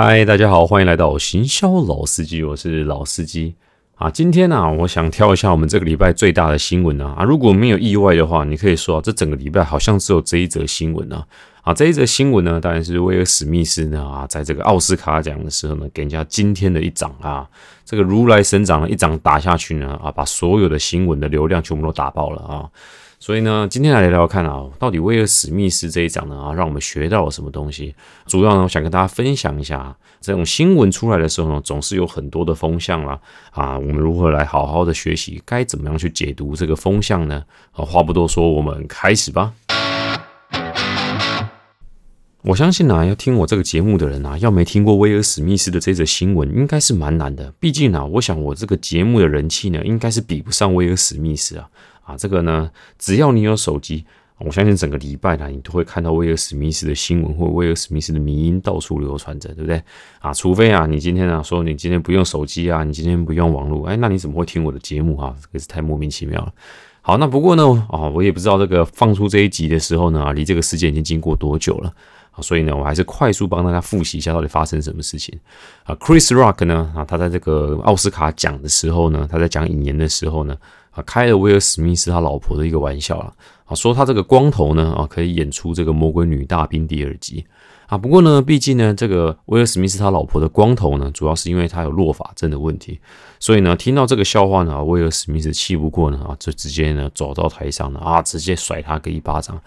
嗨，大家好，欢迎来到行销老司机，我是老司机啊。今天呢，我想挑一下我们这个礼拜最大的新闻啊啊，如果没有意外的话，你可以说这整个礼拜好像只有这一则新闻啊啊，这一则新闻呢，当然是威尔史密斯呢啊，在这个奥斯卡奖的时候呢，给人家今天的一掌啊，这个如来神掌的一掌打下去呢啊，把所有的新闻的流量全部都打爆了啊。所以呢，今天来聊聊看啊，到底威尔史密斯这一讲呢啊，让我们学到了什么东西？主要呢，我想跟大家分享一下，这种新闻出来的时候呢，总是有很多的风向啦啊，我们如何来好好的学习，该怎么样去解读这个风向呢？啊，话不多说，我们开始吧。我相信啊，要听我这个节目的人啊，要没听过威尔史密斯的这则新闻，应该是蛮难的。毕竟啊，我想我这个节目的人气呢，应该是比不上威尔史密斯啊。啊，这个呢，只要你有手机，我相信整个礼拜呢，你都会看到威尔史密斯的新闻或威尔史密斯的迷音到处流传着，对不对？啊，除非啊，你今天啊说你今天不用手机啊，你今天不用网络，哎，那你怎么会听我的节目啊？这个是太莫名其妙了。好，那不过呢，啊，我也不知道这个放出这一集的时候呢，啊，离这个事件已经经过多久了？所以呢，我还是快速帮大家复习一下到底发生什么事情啊。Chris Rock 呢，啊，他在这个奥斯卡讲的时候呢，他在讲引言的时候呢。啊开了威尔史密斯他老婆的一个玩笑了啊，说他这个光头呢啊，可以演出这个魔鬼女大兵第二集啊。不过呢，毕竟呢，这个威尔史密斯他老婆的光头呢，主要是因为他有落发症的问题，所以呢，听到这个笑话呢，威尔史密斯气不过呢啊，就直接呢走到台上呢啊，直接甩他个一巴掌。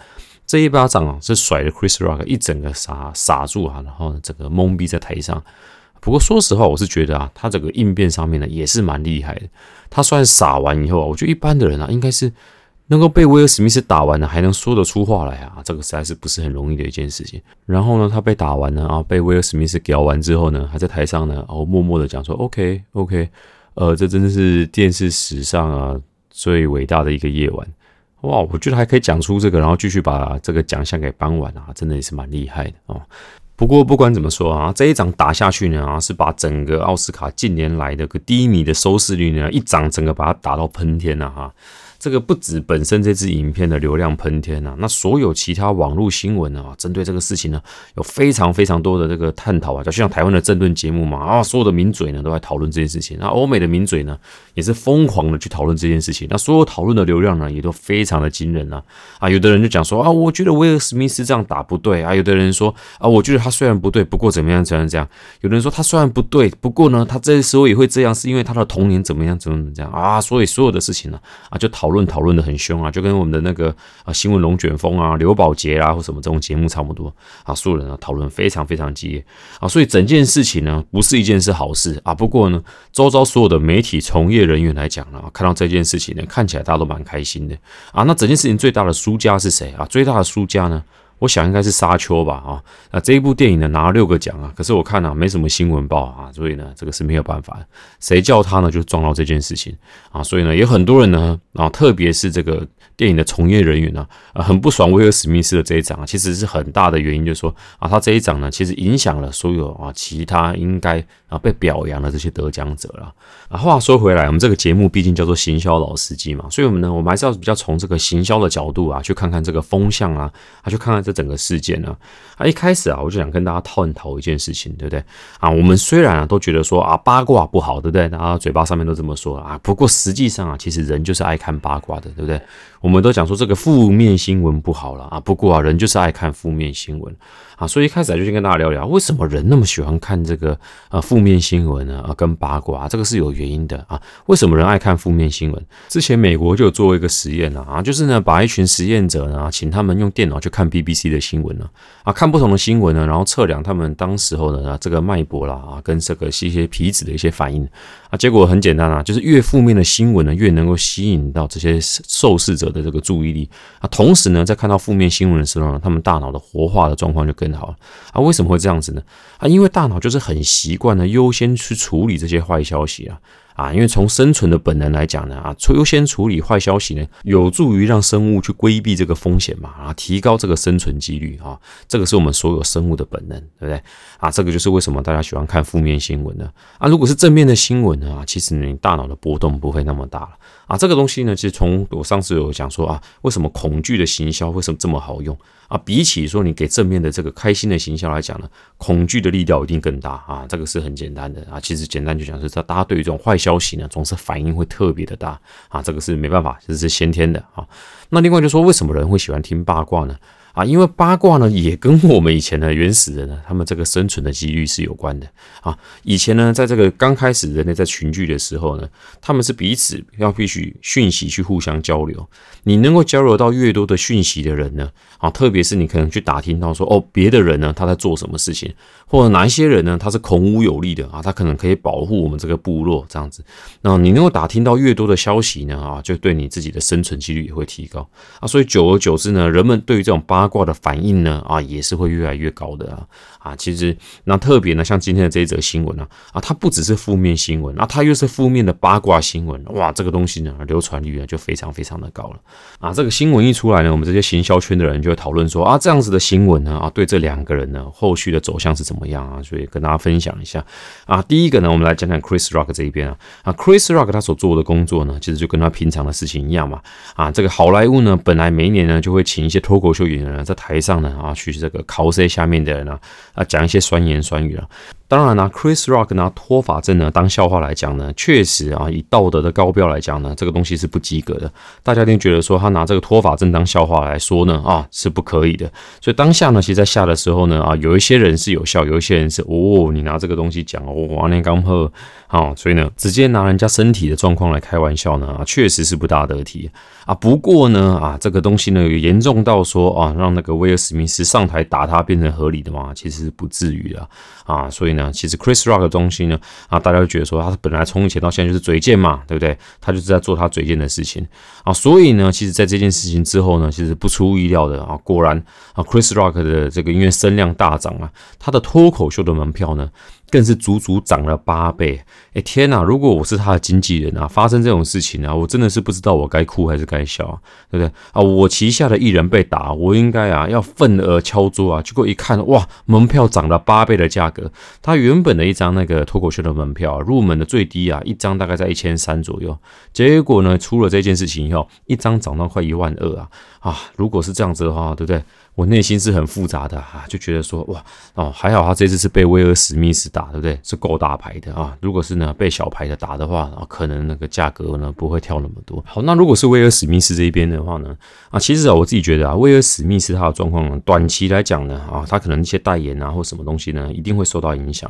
这一巴掌啊，是甩了 Chris Rock 一整个傻傻住啊，然后呢，整个懵逼在台上。不过说实话，我是觉得啊，他整个应变上面呢也是蛮厉害的。他算傻完以后啊，我觉得一般的人啊，应该是能够被威尔史密斯打完了，还能说得出话来啊，这个实在是不是很容易的一件事情。然后呢，他被打完了啊，被威尔史密斯屌完之后呢，还在台上呢，然后默默的讲说：“OK OK，呃，这真的是电视史上啊最伟大的一个夜晚。”哇，我觉得还可以讲出这个，然后继续把这个奖项给颁完啊，真的也是蛮厉害的哦。不过不管怎么说啊，这一掌打下去呢啊，是把整个奥斯卡近年来的个低迷的收视率呢，一掌整个把它打到喷天了哈。这个不止本身这支影片的流量喷天呐，那所有其他网络新闻啊，针对这个事情呢，有非常非常多的这个探讨啊，就像台湾的政论节目嘛啊，所有的名嘴呢都在讨论这件事情，那欧美的名嘴呢也是疯狂的去讨论这件事情，那所有讨论的流量呢也都非常的惊人啊啊，有的人就讲说啊，我觉得威尔史密斯这样打不对啊，有的人说啊，我觉得他虽然不对，不过怎么样怎么样这样，有的人说他虽然不对，不过呢，他这时候也会这样，是因为他的童年怎么样怎么怎么样啊，所以所有的事情呢啊就讨。论讨论的很凶啊，就跟我们的那个啊新闻龙卷风啊、刘宝杰啊或什么这种节目差不多啊，所有人啊讨论非常非常激烈啊，所以整件事情呢不是一件是好事啊。不过呢，周遭所有的媒体从业人员来讲呢，看到这件事情呢，看起来大家都蛮开心的啊。那整件事情最大的输家是谁啊？最大的输家呢？我想应该是沙丘吧，啊，那这一部电影呢拿了六个奖啊，可是我看呢没什么新闻报啊，所以呢这个是没有办法，谁叫他呢就撞到这件事情啊，所以呢有很多人呢然后，特别是这个电影的从业人员呢，啊很不爽威尔史密斯的这一掌啊，其实是很大的原因，就是说啊他这一掌呢其实影响了所有啊其他应该啊被表扬的这些得奖者了啊。话说回来，我们这个节目毕竟叫做行销老司机嘛，所以我们呢我们还是要比较从这个行销的角度啊去看看这个风向啊，啊去看看这。整个事件呢，啊，一开始啊，我就想跟大家探讨一件事情，对不对？啊，我们虽然啊都觉得说啊八卦不好，对不对？大家嘴巴上面都这么说啊，不过实际上啊，其实人就是爱看八卦的，对不对？我们都讲说这个负面新闻不好了啊，不过啊，人就是爱看负面新闻啊，所以一开始就先跟大家聊聊，为什么人那么喜欢看这个呃负面新闻呢？啊，跟八卦这个是有原因的啊。为什么人爱看负面新闻？之前美国就有做一个实验了啊，就是呢把一群实验者呢，请他们用电脑去看 BBC 的新闻呢，啊，看不同的新闻呢，然后测量他们当时候的呢这个脉搏啦啊，跟这个一些皮质的一些反应啊，结果很简单啊，就是越负面的新闻呢，越能够吸引到这些受试者。的这个注意力啊，同时呢，在看到负面新闻的时候呢，他们大脑的活化的状况就更好了啊。为什么会这样子呢？啊，因为大脑就是很习惯的优先去处理这些坏消息啊。啊，因为从生存的本能来讲呢，啊，优先处理坏消息呢，有助于让生物去规避这个风险嘛，啊，提高这个生存几率啊，这个是我们所有生物的本能，对不对？啊，这个就是为什么大家喜欢看负面新闻呢？啊，如果是正面的新闻呢，啊，其实你大脑的波动不会那么大了。啊，这个东西呢，其实从我上次有讲说啊，为什么恐惧的行销为什么这么好用啊？比起说你给正面的这个开心的形象来讲呢，恐惧的力量一定更大啊。这个是很简单的啊，其实简单就讲是，大家对于这种坏消息呢，总是反应会特别的大啊。这个是没办法，这是先天的啊。那另外就说，为什么人会喜欢听八卦呢？啊，因为八卦呢，也跟我们以前的原始人呢，他们这个生存的几率是有关的啊。以前呢，在这个刚开始人类在群聚的时候呢，他们是彼此要必须讯息去互相交流。你能够交流到越多的讯息的人呢，啊，特别是你可能去打听到说，哦，别的人呢他在做什么事情，或者哪一些人呢他是孔武有力的啊，他可能可以保护我们这个部落这样子。那你能够打听到越多的消息呢，啊，就对你自己的生存几率也会提高啊。所以久而久之呢，人们对于这种八八卦的反应呢，啊，也是会越来越高的啊。啊，其实那特别呢，像今天的这一则新闻呢，啊，它不只是负面新闻，啊，它又是负面的八卦新闻，哇，这个东西呢，流传率呢就非常非常的高了啊。这个新闻一出来呢，我们这些行销圈的人就会讨论说啊，这样子的新闻呢，啊，对这两个人呢，后续的走向是怎么样啊？所以跟大家分享一下啊。第一个呢，我们来讲讲 Chris Rock 这一边啊啊，Chris Rock 他所做的工作呢，其实就跟他平常的事情一样嘛啊，这个好莱坞呢，本来每一年呢就会请一些脱口秀演员在台。上呢啊，去这个 cos 下面的人呢啊，讲一些酸言酸语啊。当然呢，Chris Rock 拿脱发症呢当笑话来讲呢，确实啊，以道德的高标来讲呢，这个东西是不及格的。大家一定觉得说他拿这个脱发症当笑话来说呢啊，是不可以的。所以当下呢，其实在下的时候呢啊，有一些人是有效，有一些人是哦，你拿这个东西讲哦，王连刚喝啊，所以呢，直接拿人家身体的状况来开玩笑呢啊，确实是不大得体啊。不过呢啊，这个东西呢，有严重到说啊，让那个威尔史密斯上台打他变成合理的嘛？其实不至于啊啊，所以呢。其实 Chris Rock 的东西呢，啊，大家都觉得说他本来从以前到现在就是嘴贱嘛，对不对？他就是在做他嘴贱的事情啊，所以呢，其实，在这件事情之后呢，其实不出意料的啊，果然啊，Chris Rock 的这个音乐声量大涨啊，他的脱口秀的门票呢。更是足足涨了八倍！哎天哪！如果我是他的经纪人啊，发生这种事情啊，我真的是不知道我该哭还是该笑，对不对啊？我旗下的艺人被打，我应该啊要愤而敲桌啊！结果一看，哇，门票涨了八倍的价格。他原本的一张那个脱口秀的门票入门的最低啊，一张大概在一千三左右。结果呢，出了这件事情以后，一张涨到快一万二啊！啊，如果是这样子的话，对不对？我内心是很复杂的啊，就觉得说哇哦，还好他这次是被威尔史密斯打，对不对？是够大牌的啊。如果是呢被小牌的打的话，啊，可能那个价格呢不会跳那么多。好，那如果是威尔史密斯这一边的话呢，啊，其实啊我自己觉得啊，威尔史密斯他的状况短期来讲呢，啊，他可能一些代言啊或什么东西呢，一定会受到影响。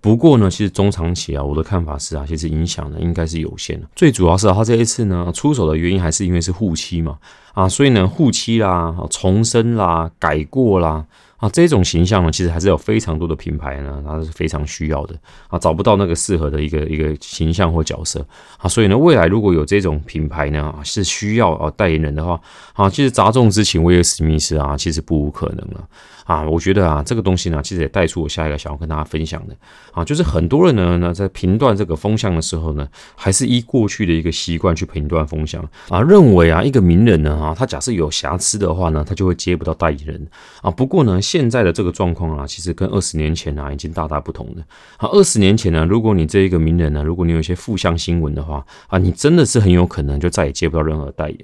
不过呢，其实中长期啊，我的看法是啊，其实影响呢应该是有限的。最主要是啊他这一次呢出手的原因还是因为是护妻嘛。啊，所以呢，护妻啦、重生啦、改过啦，啊，这种形象呢，其实还是有非常多的品牌呢，它是非常需要的啊，找不到那个适合的一个一个形象或角色啊，所以呢，未来如果有这种品牌呢，是需要啊代言人的话，啊，其实杂众之情威尔史密斯啊，其实不无可能了。啊，啊我觉得啊，这个东西呢，其实也带出我下一个想要跟大家分享的啊，就是很多人呢，呢在评断这个风向的时候呢，还是依过去的一个习惯去评断风向啊，认为啊，一个名人呢，啊，他假设有瑕疵的话呢，他就会接不到代言人啊。不过呢，现在的这个状况啊，其实跟二十年前啊，已经大大不同了啊。二十年前呢，如果你这一个名人呢，如果你有一些负向新闻的话啊，你真的是很有可能就再也接不到任何代言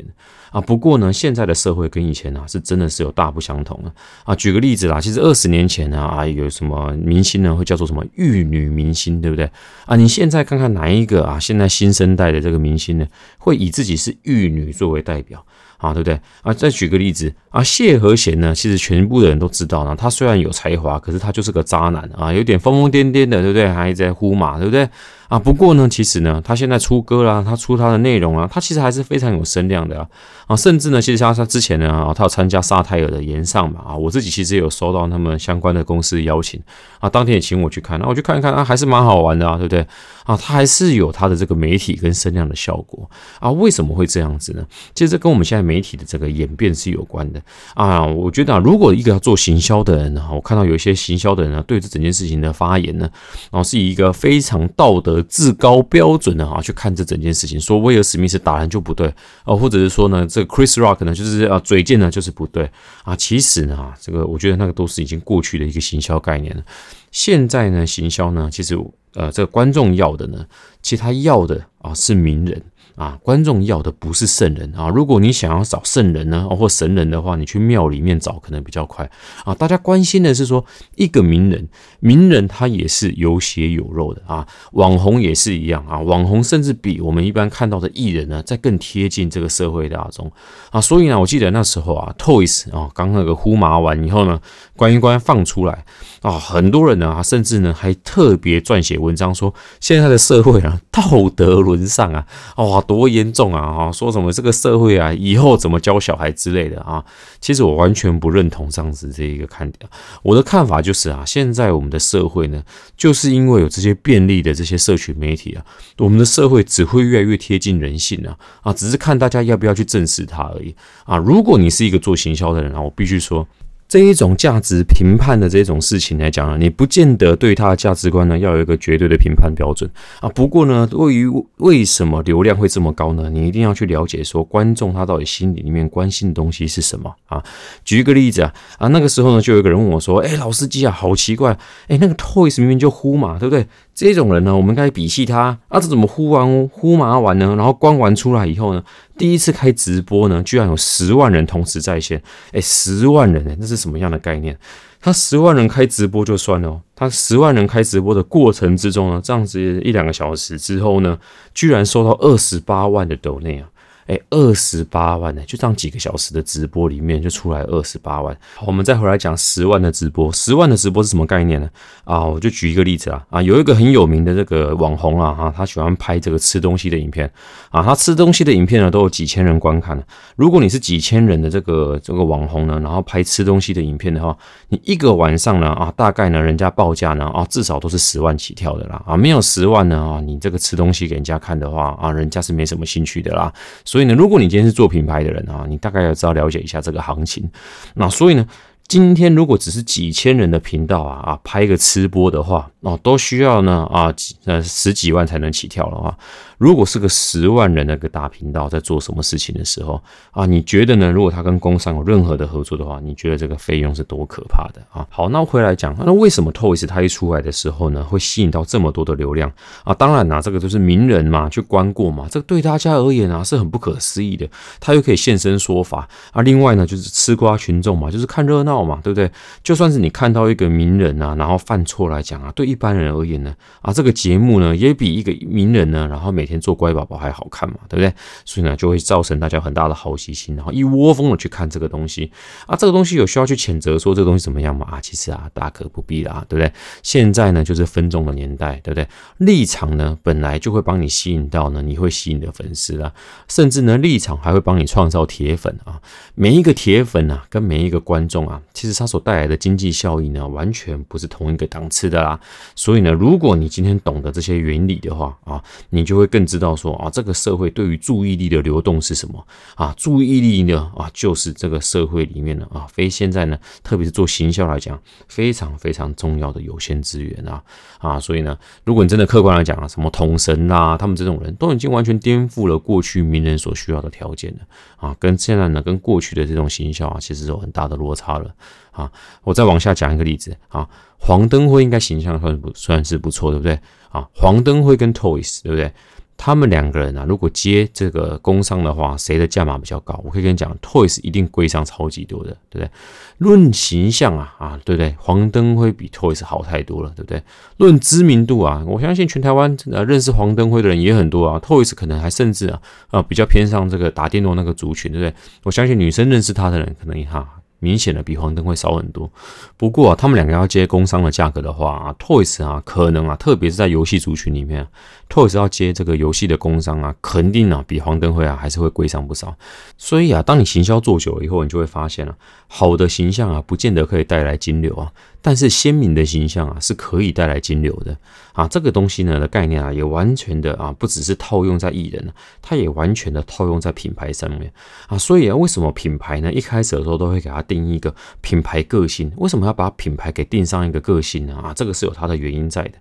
啊。不过呢，现在的社会跟以前啊，是真的是有大不相同了啊。举个例。子啦，其实二十年前呢啊，有什么明星呢会叫做什么玉女明星，对不对啊？你现在看看哪一个啊，现在新生代的这个明星呢，会以自己是玉女作为代表啊，对不对啊？再举个例子啊，谢和弦呢，其实全部的人都知道呢，他虽然有才华，可是他就是个渣男啊，有点疯疯癫癫的，对不对？还在呼马，对不对？啊，不过呢，其实呢，他现在出歌啦，他出他的内容啊，他其实还是非常有声量的啊，啊，甚至呢，其实像他之前呢，啊，他有参加沙泰尔的演上嘛，啊，我自己其实也有收到他们相关的公司邀请，啊，当天也请我去看，那我去看一看啊，还是蛮好玩的啊，对不对？啊，他还是有他的这个媒体跟声量的效果啊，为什么会这样子呢？其实这跟我们现在媒体的这个演变是有关的啊，我觉得啊，如果一个要做行销的人呢，我看到有一些行销的人呢，对这整件事情的发言呢，然后是以一个非常道德。至高标准的啊去看这整件事情，说威尔史密斯打人就不对啊，或者是说呢，这个 Chris Rock 呢就是啊嘴贱呢就是不对啊，其实呢，这个我觉得那个都是已经过去的一个行销概念了。现在呢，行销呢，其实呃，这个观众要的呢，其实他要的啊是名人。啊，观众要的不是圣人啊！如果你想要找圣人呢，或神人的话，你去庙里面找可能比较快啊。大家关心的是说，一个名人，名人他也是有血有肉的啊。网红也是一样啊，网红甚至比我们一般看到的艺人呢，在更贴近这个社会大众啊。所以呢，我记得那时候啊，Toys 啊，刚那个呼麻完以后呢，关于关放出来啊，很多人呢，甚至呢还特别撰写文章说，现在的社会啊，道德沦丧啊，哇！多严重啊！哈，说什么这个社会啊，以后怎么教小孩之类的啊？其实我完全不认同这样子这一个看点。我的看法就是啊，现在我们的社会呢，就是因为有这些便利的这些社群媒体啊，我们的社会只会越来越贴近人性啊啊！只是看大家要不要去正视它而已啊。如果你是一个做行销的人啊，我必须说。这一种价值评判的这种事情来讲呢，你不见得对他的价值观呢要有一个绝对的评判标准啊。不过呢，对于为什么流量会这么高呢？你一定要去了解说观众他到底心里里面关心的东西是什么啊。举一个例子啊啊，那个时候呢，就有一个人问我说：“哎，老司机啊，好奇怪，哎，那个 Toys 明明就呼嘛，对不对？这种人呢，我们该鄙视他啊，这怎么呼完呼麻完呢？然后关完出来以后呢？”第一次开直播呢，居然有十万人同时在线，哎，十万人哎，那是什么样的概念？他十万人开直播就算了，他十万人开直播的过程之中呢，这样子一两个小时之后呢，居然收到二十八万的抖内啊！哎，二十八万呢，就这样几个小时的直播里面就出来二十八万。好，我们再回来讲十万的直播，十万的直播是什么概念呢？啊，我就举一个例子啊，啊，有一个很有名的这个网红啊，哈，他喜欢拍这个吃东西的影片啊，他吃东西的影片呢都有几千人观看如果你是几千人的这个这个网红呢，然后拍吃东西的影片的话，你一个晚上呢啊，大概呢人家报价呢啊，至少都是十万起跳的啦啊，没有十万呢啊，你这个吃东西给人家看的话啊，人家是没什么兴趣的啦。所以呢，如果你今天是做品牌的人啊，你大概要知道了解一下这个行情。那所以呢，今天如果只是几千人的频道啊啊，拍一个吃播的话，哦，都需要呢啊几呃十几万才能起跳的话。如果是个十万人那个大频道在做什么事情的时候啊，你觉得呢？如果他跟工商有任何的合作的话，你觉得这个费用是多可怕的啊？好，那回来讲，那为什么 Toys 它一出来的时候呢，会吸引到这么多的流量啊？当然啦，这个都是名人嘛，去观过嘛，这个对大家而言啊是很不可思议的。他又可以现身说法啊。另外呢，就是吃瓜群众嘛，就是看热闹嘛，对不对？就算是你看到一个名人啊，然后犯错来讲啊，对一般人而言呢，啊，这个节目呢也比一个名人呢，然后每天。做乖宝宝还好看嘛，对不对？所以呢，就会造成大家很大的好奇心，然后一窝蜂的去看这个东西啊。这个东西有需要去谴责说这个东西怎么样吗？啊，其实啊，大可不必啦，对不对？现在呢，就是分众的年代，对不对？立场呢，本来就会帮你吸引到呢，你会吸引的粉丝啊，甚至呢，立场还会帮你创造铁粉啊。每一个铁粉啊，跟每一个观众啊，其实它所带来的经济效益呢，完全不是同一个档次的啦。所以呢，如果你今天懂得这些原理的话啊，你就会更。知道说啊，这个社会对于注意力的流动是什么啊？注意力呢啊，就是这个社会里面的啊，非现在呢，特别是做行销来讲，非常非常重要的有限资源啊啊！所以呢，如果你真的客观来讲啊，什么统神啊，他们这种人都已经完全颠覆了过去名人所需要的条件了啊，跟现在呢，跟过去的这种行销啊，其实有很大的落差了啊！我再往下讲一个例子啊，黄登辉应该形象算不算是不错，对不对啊？黄登辉跟 Toys 对不对？他们两个人啊，如果接这个工商的话，谁的价码比较高？我可以跟你讲，Toys 一定贵上超级多的，对不对？论形象啊，啊，对不对？黄灯辉比 Toys 好太多了，对不对？论知名度啊，我相信全台湾呃认识黄灯辉的人也很多啊，Toys 可能还甚至啊啊比较偏向这个打电动那个族群，对不对？我相信女生认识他的人可能哈。明显的比黄灯会少很多，不过啊他们两个要接工商的价格的话啊，Toys 啊可能啊，特别是在游戏族群里面，Toys 要接这个游戏的工商啊，肯定啊比黄灯会啊还是会贵上不少。所以啊，当你行销做久了以后，你就会发现啊，好的形象啊，不见得可以带来金流啊。但是鲜明的形象啊是可以带来金流的啊，这个东西呢的概念啊也完全的啊不只是套用在艺人它也完全的套用在品牌上面啊。所以啊，为什么品牌呢一开始的时候都会给他定义一个品牌个性？为什么要把品牌给定上一个个性呢？啊，这个是有它的原因在的。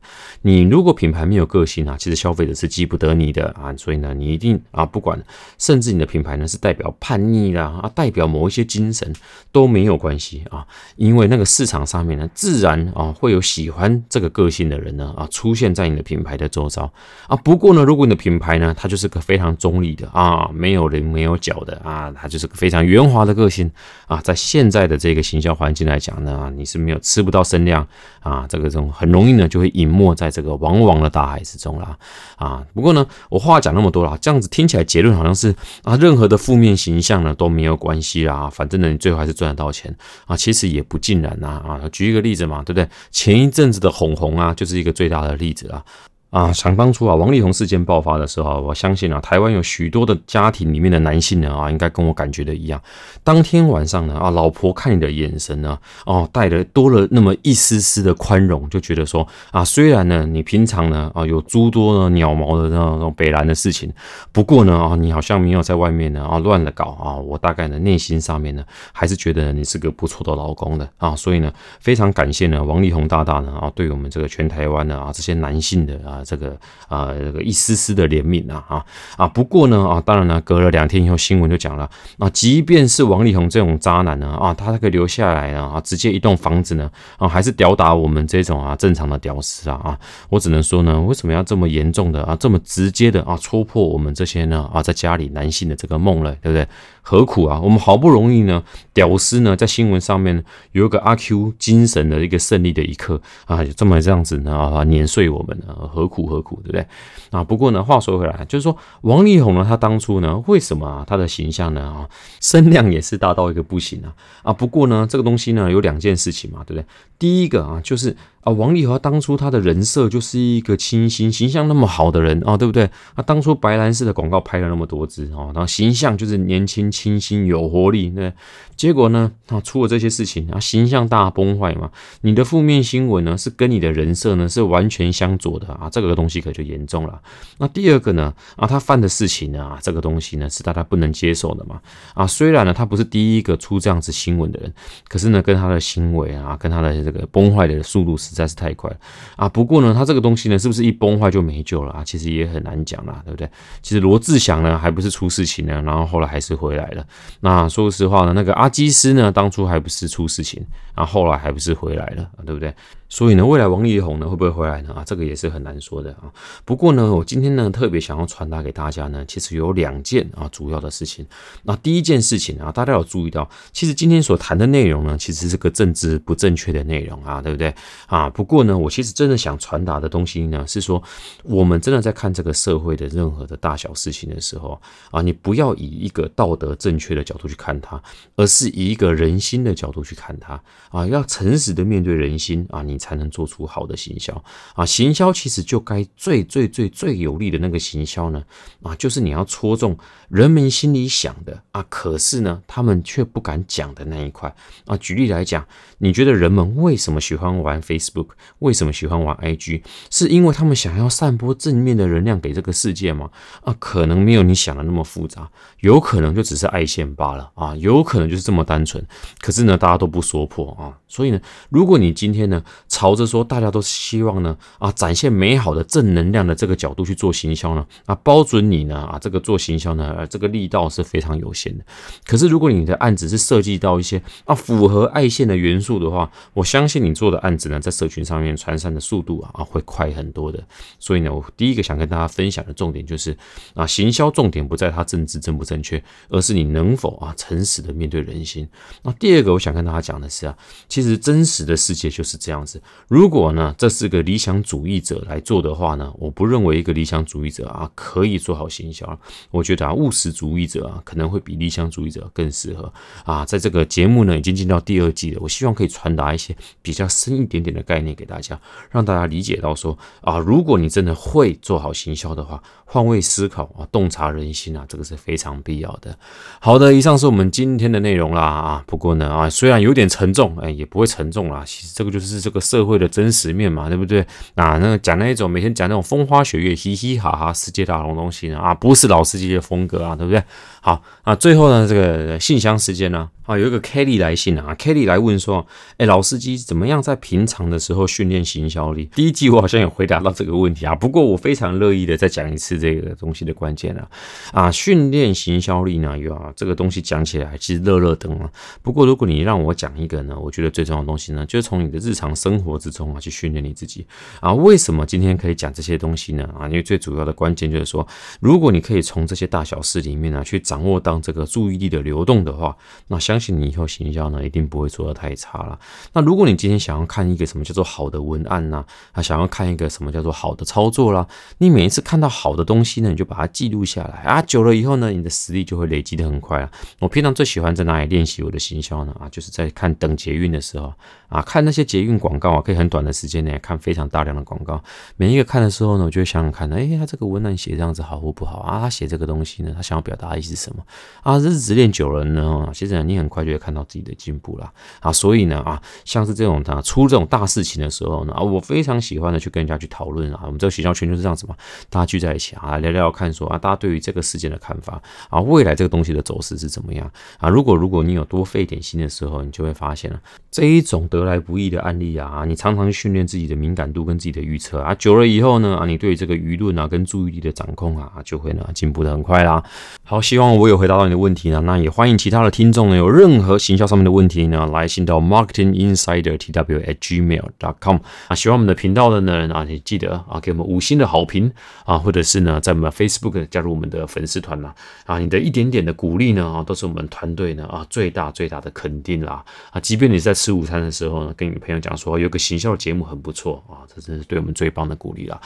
你如果品牌没有个性啊，其实消费者是记不得你的啊，所以呢，你一定啊，不管甚至你的品牌呢是代表叛逆啦啊，代表某一些精神都没有关系啊，因为那个市场上面呢，自然啊会有喜欢这个个性的人呢啊出现在你的品牌的周遭啊。不过呢，如果你的品牌呢，它就是个非常中立的啊，没有人没有脚的啊，它就是个非常圆滑的个性啊，在现在的这个行销环境来讲呢，你是没有吃不到声量啊，这个这种很容易呢就会隐没在这个往往的大海之中啦啊。不过呢，我话讲那么多了，这样子听起来结论好像是啊，任何的负面形象呢都没有关系啦，反正呢你最后还是赚得到钱啊，其实也不尽然呐啊。举一个例子嘛，对不对？前一阵子的哄红啊，就是一个最大的例子啊。啊，想当初啊，王力宏事件爆发的时候，我相信啊，台湾有许多的家庭里面的男性呢啊，应该跟我感觉的一样。当天晚上呢啊，老婆看你的眼神呢，哦，带了多了那么一丝丝的宽容，就觉得说啊，虽然呢你平常呢啊有诸多的鸟毛的那种北蓝的事情，不过呢啊，你好像没有在外面呢啊乱了搞啊，我大概呢内心上面呢还是觉得你是个不错的老公的啊，所以呢非常感谢呢王力宏大大呢啊，对我们这个全台湾的啊这些男性的啊。这个啊，这个一丝丝的怜悯啊，啊啊！不过呢，啊，当然呢，隔了两天以后，新闻就讲了，啊，即便是王力宏这种渣男呢，啊，他可以留下来呢啊，直接一栋房子呢，啊，还是吊打我们这种啊正常的屌丝啊，啊，我只能说呢，为什么要这么严重的啊，这么直接的啊，戳破我们这些呢啊，在家里男性的这个梦了，对不对？何苦啊？我们好不容易呢，屌丝呢，在新闻上面有一个阿 Q 精神的一个胜利的一刻啊，就这么这样子呢啊，碾碎我们呢，何苦何苦，对不对？啊，不过呢，话说回来，就是说王力宏呢，他当初呢，为什么啊，他的形象呢啊，声量也是大到一个不行啊啊，不过呢，这个东西呢，有两件事情嘛，对不对？第一个啊，就是啊，王力宏当初他的人设就是一个清新、形象那么好的人啊，对不对？啊，当初白兰氏的广告拍了那么多支哦，然后形象就是年轻、清新、有活力，对。结果呢，啊，出了这些事情啊，形象大崩坏嘛。你的负面新闻呢，是跟你的人设呢是完全相左的啊，这个东西可就严重了。那第二个呢，啊，他犯的事情呢，啊，这个东西呢是大家不能接受的嘛。啊，虽然呢他不是第一个出这样子新闻的人，可是呢，跟他的行为啊，跟他的这个崩坏的速度是实在是太快了啊。不过呢，他这个东西呢，是不是一崩坏就没救了啊？其实也很难讲啦，对不对？其实罗志祥呢，还不是出事情呢，然后后来还是回来了。那说实话呢，那个阿。基斯呢，当初还不是出事情，然后后来还不是回来了，对不对？所以呢，未来王力宏呢会不会回来呢？啊，这个也是很难说的啊。不过呢，我今天呢特别想要传达给大家呢，其实有两件啊主要的事情。那第一件事情啊，大家有注意到，其实今天所谈的内容呢，其实是个政治不正确的内容啊，对不对啊？啊不过呢，我其实真的想传达的东西呢，是说我们真的在看这个社会的任何的大小事情的时候啊，你不要以一个道德正确的角度去看它，而是以一个人心的角度去看它啊，要诚实的面对人心啊，你。才能做出好的行销啊！行销其实就该最最最最有利的那个行销呢啊，就是你要戳中人们心里想的啊，可是呢，他们却不敢讲的那一块啊。举例来讲，你觉得人们为什么喜欢玩 Facebook？为什么喜欢玩 IG？是因为他们想要散播正面的能量给这个世界吗？啊，可能没有你想的那么复杂，有可能就只是爱线罢了啊，有可能就是这么单纯。可是呢，大家都不说破啊，所以呢，如果你今天呢，朝着说大家都希望呢啊展现美好的正能量的这个角度去做行销呢啊包准你呢啊这个做行销呢这个力道是非常有限的。可是如果你的案子是涉及到一些啊符合爱线的元素的话，我相信你做的案子呢在社群上面传散的速度啊啊会快很多的。所以呢，我第一个想跟大家分享的重点就是啊行销重点不在它政治正不正确，而是你能否啊诚实的面对人心。那第二个我想跟大家讲的是啊，其实真实的世界就是这样子。如果呢，这是个理想主义者来做的话呢，我不认为一个理想主义者啊可以做好行销。我觉得啊，务实主义者啊可能会比理想主义者更适合啊。在这个节目呢，已经进到第二季了，我希望可以传达一些比较深一点点的概念给大家，让大家理解到说啊，如果你真的会做好行销的话，换位思考啊，洞察人心啊，这个是非常必要的。好的，以上是我们今天的内容啦啊。不过呢啊，虽然有点沉重，哎，也不会沉重啦。其实这个就是这个社会。的真实面嘛，对不对？啊，那个讲那一种每天讲那种风花雪月、嘻嘻哈哈、世界大同东西呢？啊，不是老司机的风格啊，对不对？好，啊，最后呢，这个信箱时间呢？啊有一个 Kelly 来信啊，Kelly 来问说，哎，老司机怎么样在平常的时候训练行销力？第一集我好像有回答到这个问题啊，不过我非常乐意的再讲一次这个东西的关键啊，啊，训练行销力呢，有啊，这个东西讲起来其实热热灯啊，不过如果你让我讲一个呢，我觉得最重要的东西呢，就是从你的日常生活之中啊去训练你自己啊。为什么今天可以讲这些东西呢？啊，因为最主要的关键就是说，如果你可以从这些大小事里面呢去掌握到这个注意力的流动的话，那相相信你以后行销呢一定不会做得太差了。那如果你今天想要看一个什么叫做好的文案呢？啊，想要看一个什么叫做好的操作啦？你每一次看到好的东西呢，你就把它记录下来啊。久了以后呢，你的实力就会累积的很快啊。我平常最喜欢在哪里练习我的行销呢？啊，就是在看等捷运的时候啊，看那些捷运广告啊，可以很短的时间内看非常大量的广告。每一个看的时候呢，我就会想想看，哎，他这个文案写这样子好或不好啊？他写这个东西呢，他想要表达的意思是什么啊？日子练久了呢，其实你很很快就会看到自己的进步了啊。所以呢，啊，像是这种啊出这种大事情的时候呢，啊，我非常喜欢的去跟人家去讨论啊。我们这个学校圈就是这样子嘛，大家聚在一起啊，聊聊看说啊，大家对于这个事件的看法啊，未来这个东西的走势是怎么样啊？如果如果你有多费点心的时候，你就会发现了这一种得来不易的案例啊，你常常训练自己的敏感度跟自己的预测啊，久了以后呢，啊，你对这个舆论啊跟注意力的掌控啊，就会呢进步的很快啦。好，希望我有回答到你的问题呢，那也欢迎其他的听众呢有任何行销上面的问题呢，来信到 marketing insider tw at gmail dot com 啊，喜欢我们的频道的呢，啊，你记得啊给我们五星的好评啊，或者是呢在我们 Facebook 加入我们的粉丝团啦，啊，你的一点点的鼓励呢，啊，都是我们团队呢啊最大最大的肯定啦，啊，即便你在吃午餐的时候呢，跟你朋友讲说有个行销节目很不错啊，这真是对我们最棒的鼓励啦。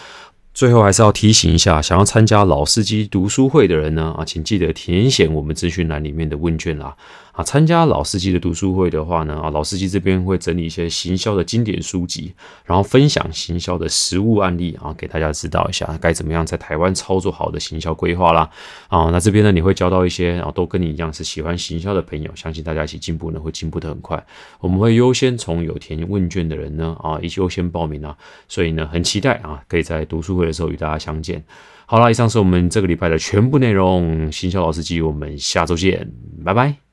最后还是要提醒一下，想要参加老司机读书会的人呢，啊，请记得填写我们资讯栏里面的问卷啦。啊，参加老司机的读书会的话呢，啊，老司机这边会整理一些行销的经典书籍，然后分享行销的实物案例啊，给大家指导一下该怎么样在台湾操作好的行销规划啦。啊，那这边呢，你会交到一些啊，都跟你一样是喜欢行销的朋友，相信大家一起进步呢，会进步的很快。我们会优先从有填问卷的人呢，啊，一优先报名啊，所以呢，很期待啊，可以在读书会会的时候与大家相见。好了，以上是我们这个礼拜的全部内容，新肖老司机，我们下周见，拜拜。